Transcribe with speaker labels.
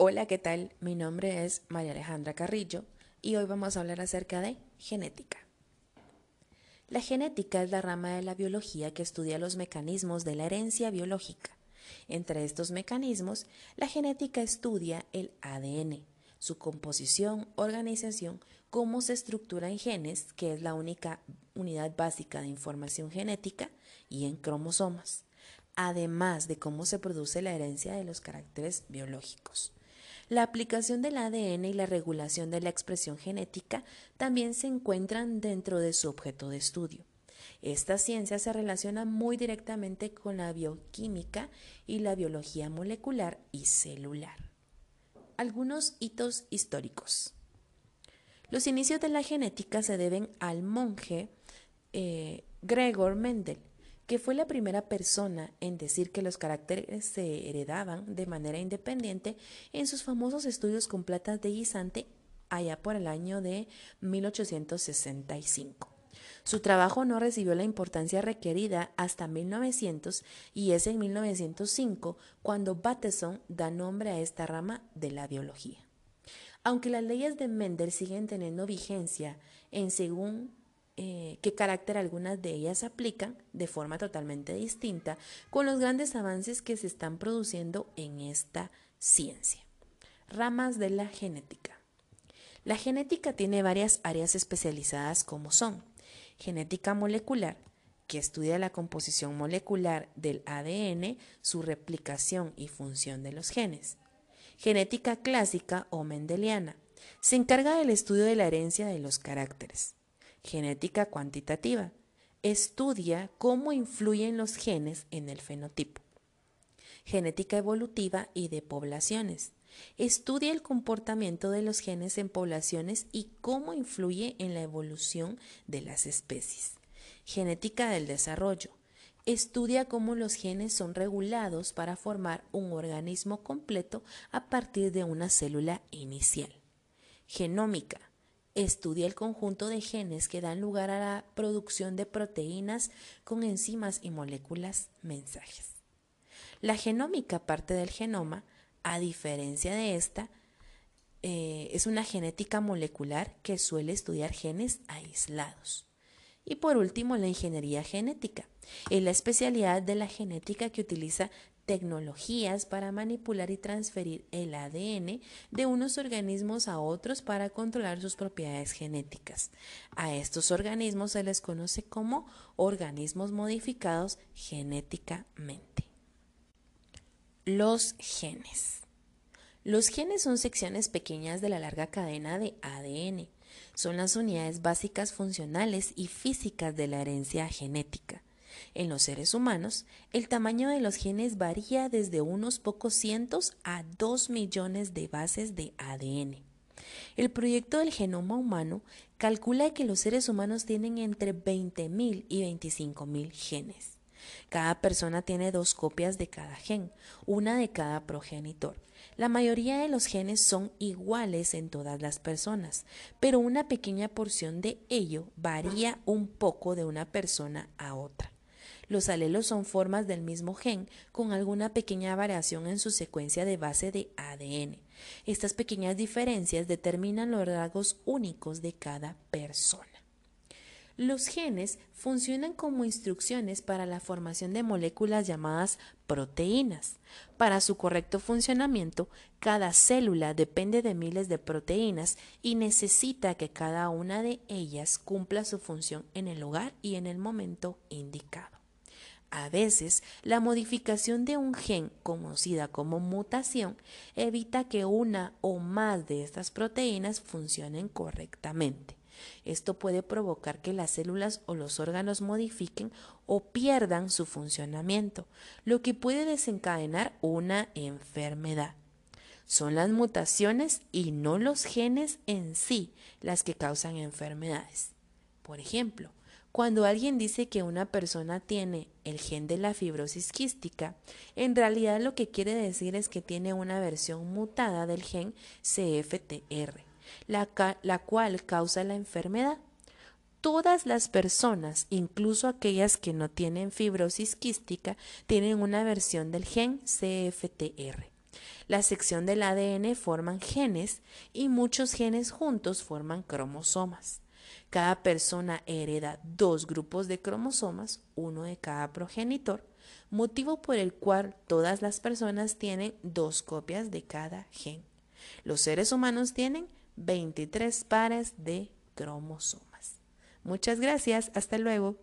Speaker 1: Hola, ¿qué tal? Mi nombre es María Alejandra Carrillo y hoy vamos a hablar acerca de genética. La genética es la rama de la biología que estudia los mecanismos de la herencia biológica. Entre estos mecanismos, la genética estudia el ADN, su composición, organización, cómo se estructura en genes, que es la única unidad básica de información genética, y en cromosomas, además de cómo se produce la herencia de los caracteres biológicos. La aplicación del ADN y la regulación de la expresión genética también se encuentran dentro de su objeto de estudio. Esta ciencia se relaciona muy directamente con la bioquímica y la biología molecular y celular. Algunos hitos históricos. Los inicios de la genética se deben al monje eh, Gregor Mendel, que fue la primera persona en decir que los caracteres se heredaban de manera independiente en sus famosos estudios con platas de guisante allá por el año de 1865. Su trabajo no recibió la importancia requerida hasta 1900 y es en 1905 cuando Bateson da nombre a esta rama de la biología. Aunque las leyes de Mendel siguen teniendo vigencia en según eh, qué carácter algunas de ellas aplican de forma totalmente distinta con los grandes avances que se están produciendo en esta ciencia. Ramas de la genética. La genética tiene varias áreas especializadas como son genética molecular, que estudia la composición molecular del ADN, su replicación y función de los genes. Genética clásica o mendeliana, se encarga del estudio de la herencia de los caracteres genética cuantitativa. Estudia cómo influyen los genes en el fenotipo. Genética evolutiva y de poblaciones. Estudia el comportamiento de los genes en poblaciones y cómo influye en la evolución de las especies. Genética del desarrollo. Estudia cómo los genes son regulados para formar un organismo completo a partir de una célula inicial. Genómica estudia el conjunto de genes que dan lugar a la producción de proteínas con enzimas y moléculas mensajes. La genómica parte del genoma, a diferencia de esta, eh, es una genética molecular que suele estudiar genes aislados. Y por último, la ingeniería genética. Es la especialidad de la genética que utiliza tecnologías para manipular y transferir el ADN de unos organismos a otros para controlar sus propiedades genéticas. A estos organismos se les conoce como organismos modificados genéticamente. Los genes. Los genes son secciones pequeñas de la larga cadena de ADN. Son las unidades básicas funcionales y físicas de la herencia genética. En los seres humanos, el tamaño de los genes varía desde unos pocos cientos a dos millones de bases de ADN. El proyecto del genoma humano calcula que los seres humanos tienen entre 20.000 y 25.000 genes. Cada persona tiene dos copias de cada gen, una de cada progenitor. La mayoría de los genes son iguales en todas las personas, pero una pequeña porción de ello varía un poco de una persona a otra. Los alelos son formas del mismo gen con alguna pequeña variación en su secuencia de base de ADN. Estas pequeñas diferencias determinan los rasgos únicos de cada persona. Los genes funcionan como instrucciones para la formación de moléculas llamadas proteínas. Para su correcto funcionamiento, cada célula depende de miles de proteínas y necesita que cada una de ellas cumpla su función en el lugar y en el momento indicado. A veces, la modificación de un gen, conocida como mutación, evita que una o más de estas proteínas funcionen correctamente. Esto puede provocar que las células o los órganos modifiquen o pierdan su funcionamiento, lo que puede desencadenar una enfermedad. Son las mutaciones y no los genes en sí las que causan enfermedades. Por ejemplo, cuando alguien dice que una persona tiene el gen de la fibrosis quística, en realidad lo que quiere decir es que tiene una versión mutada del gen CFTR, la, la cual causa la enfermedad. Todas las personas, incluso aquellas que no tienen fibrosis quística, tienen una versión del gen CFTR. La sección del ADN forman genes y muchos genes juntos forman cromosomas. Cada persona hereda dos grupos de cromosomas, uno de cada progenitor, motivo por el cual todas las personas tienen dos copias de cada gen. Los seres humanos tienen 23 pares de cromosomas. Muchas gracias, hasta luego.